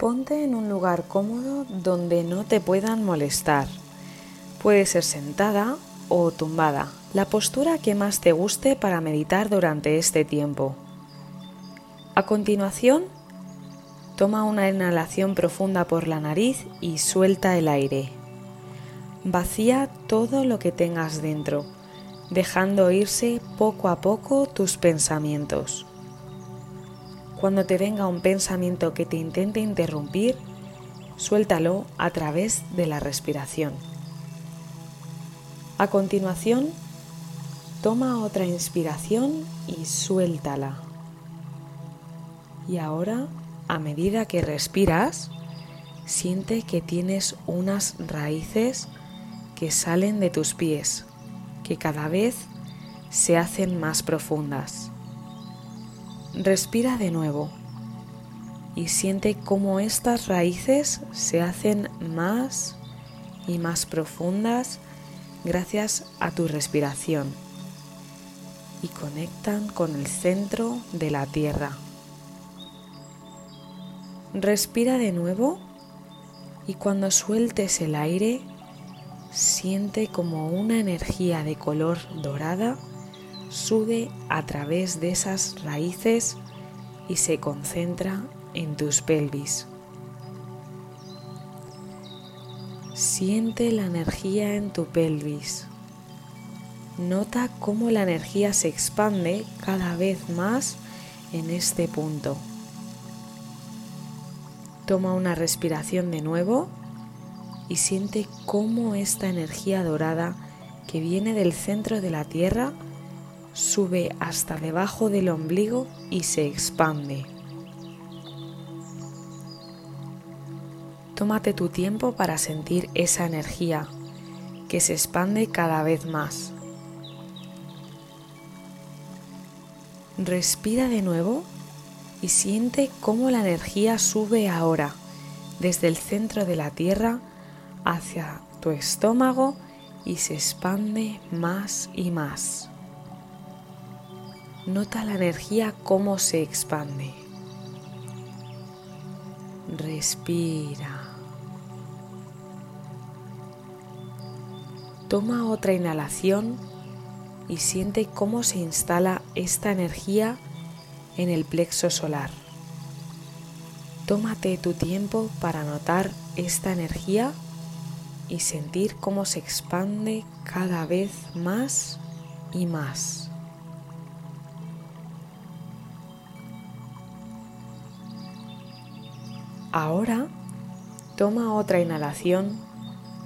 Ponte en un lugar cómodo donde no te puedan molestar. Puede ser sentada o tumbada, la postura que más te guste para meditar durante este tiempo. A continuación, toma una inhalación profunda por la nariz y suelta el aire. Vacía todo lo que tengas dentro, dejando irse poco a poco tus pensamientos. Cuando te venga un pensamiento que te intente interrumpir, suéltalo a través de la respiración. A continuación, toma otra inspiración y suéltala. Y ahora, a medida que respiras, siente que tienes unas raíces que salen de tus pies, que cada vez se hacen más profundas. Respira de nuevo y siente cómo estas raíces se hacen más y más profundas gracias a tu respiración y conectan con el centro de la tierra. Respira de nuevo y cuando sueltes el aire, siente como una energía de color dorada sube a través de esas raíces y se concentra en tus pelvis. Siente la energía en tu pelvis. Nota cómo la energía se expande cada vez más en este punto. Toma una respiración de nuevo y siente cómo esta energía dorada que viene del centro de la Tierra sube hasta debajo del ombligo y se expande. Tómate tu tiempo para sentir esa energía que se expande cada vez más. Respira de nuevo y siente cómo la energía sube ahora desde el centro de la tierra hacia tu estómago y se expande más y más. Nota la energía cómo se expande. Respira. Toma otra inhalación y siente cómo se instala esta energía en el plexo solar. Tómate tu tiempo para notar esta energía y sentir cómo se expande cada vez más y más. Ahora toma otra inhalación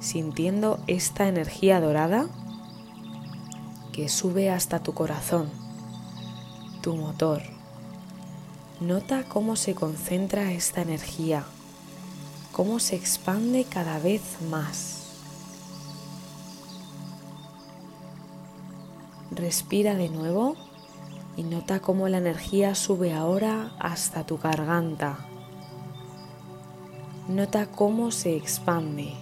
sintiendo esta energía dorada que sube hasta tu corazón, tu motor. Nota cómo se concentra esta energía, cómo se expande cada vez más. Respira de nuevo y nota cómo la energía sube ahora hasta tu garganta. Nota cómo se expande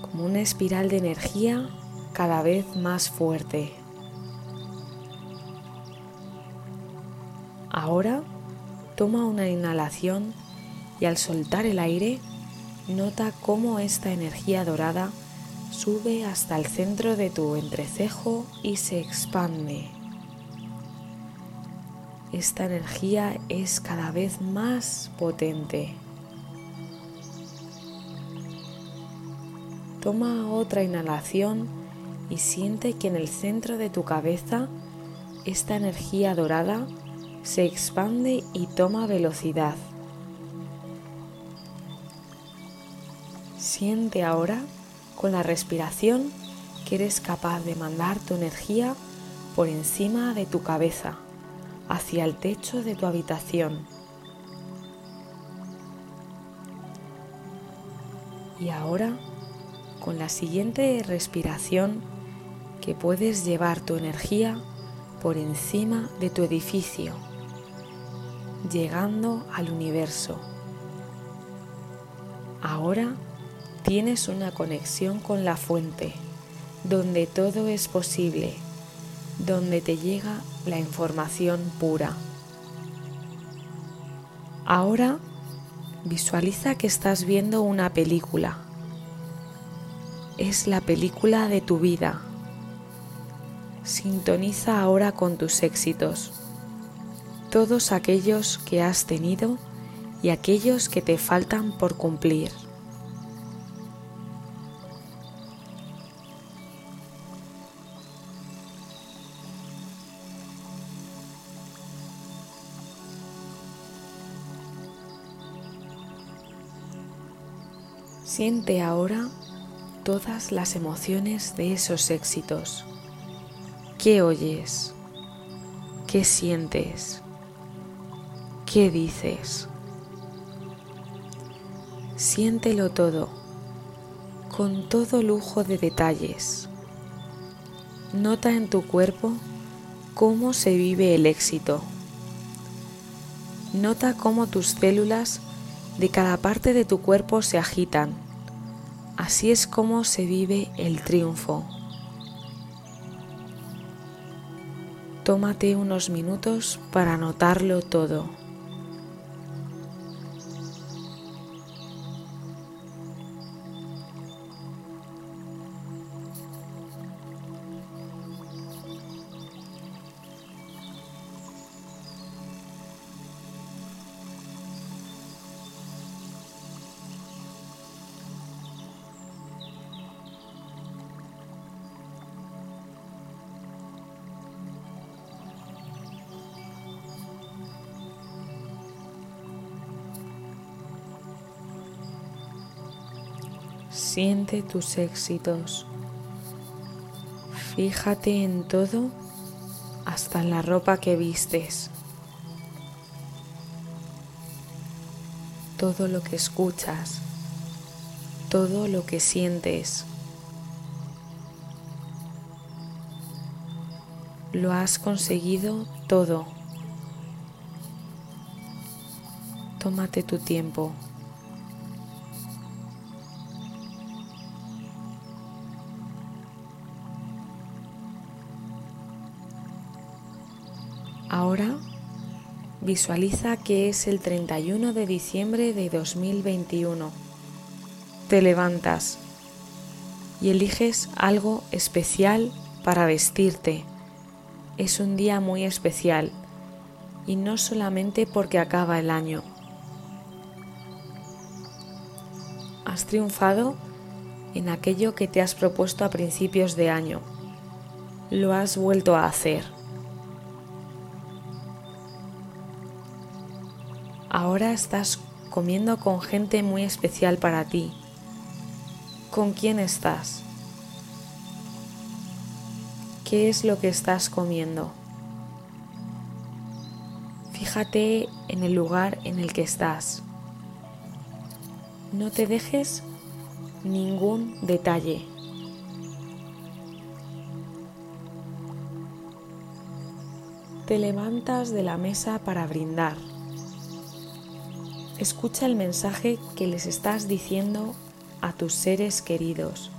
como una espiral de energía cada vez más fuerte. Ahora toma una inhalación y al soltar el aire nota cómo esta energía dorada sube hasta el centro de tu entrecejo y se expande. Esta energía es cada vez más potente. Toma otra inhalación y siente que en el centro de tu cabeza esta energía dorada se expande y toma velocidad. Siente ahora con la respiración que eres capaz de mandar tu energía por encima de tu cabeza, hacia el techo de tu habitación. Y ahora con la siguiente respiración que puedes llevar tu energía por encima de tu edificio, llegando al universo. Ahora tienes una conexión con la fuente, donde todo es posible, donde te llega la información pura. Ahora Visualiza que estás viendo una película. Es la película de tu vida. Sintoniza ahora con tus éxitos, todos aquellos que has tenido y aquellos que te faltan por cumplir. Siente ahora todas las emociones de esos éxitos. ¿Qué oyes? ¿Qué sientes? ¿Qué dices? Siéntelo todo, con todo lujo de detalles. Nota en tu cuerpo cómo se vive el éxito. Nota cómo tus células de cada parte de tu cuerpo se agitan. Así es como se vive el triunfo. Tómate unos minutos para notarlo todo. Siente tus éxitos. Fíjate en todo, hasta en la ropa que vistes. Todo lo que escuchas, todo lo que sientes. Lo has conseguido todo. Tómate tu tiempo. Visualiza que es el 31 de diciembre de 2021. Te levantas y eliges algo especial para vestirte. Es un día muy especial y no solamente porque acaba el año. Has triunfado en aquello que te has propuesto a principios de año. Lo has vuelto a hacer. Ahora estás comiendo con gente muy especial para ti. ¿Con quién estás? ¿Qué es lo que estás comiendo? Fíjate en el lugar en el que estás. No te dejes ningún detalle. Te levantas de la mesa para brindar. Escucha el mensaje que les estás diciendo a tus seres queridos.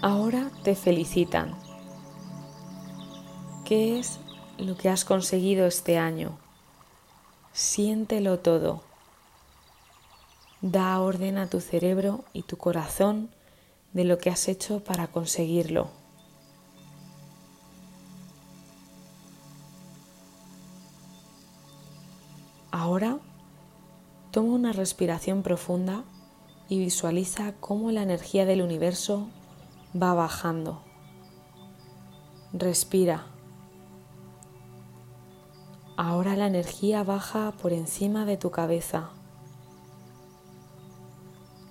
Ahora te felicitan. ¿Qué es lo que has conseguido este año? Siéntelo todo. Da orden a tu cerebro y tu corazón de lo que has hecho para conseguirlo. Toma una respiración profunda y visualiza cómo la energía del universo va bajando. Respira. Ahora la energía baja por encima de tu cabeza.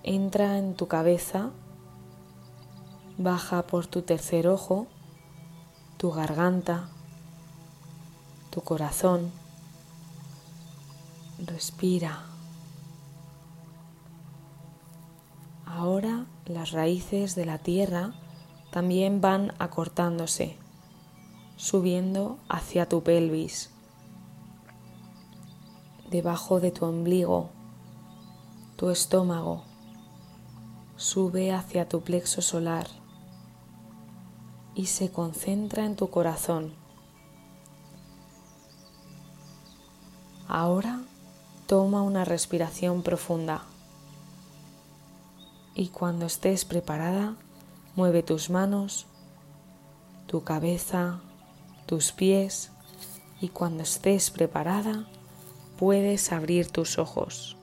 Entra en tu cabeza, baja por tu tercer ojo, tu garganta, tu corazón Respira. Ahora las raíces de la tierra también van acortándose, subiendo hacia tu pelvis, debajo de tu ombligo, tu estómago, sube hacia tu plexo solar y se concentra en tu corazón. Ahora toma una respiración profunda y cuando estés preparada, mueve tus manos, tu cabeza, tus pies y cuando estés preparada, puedes abrir tus ojos.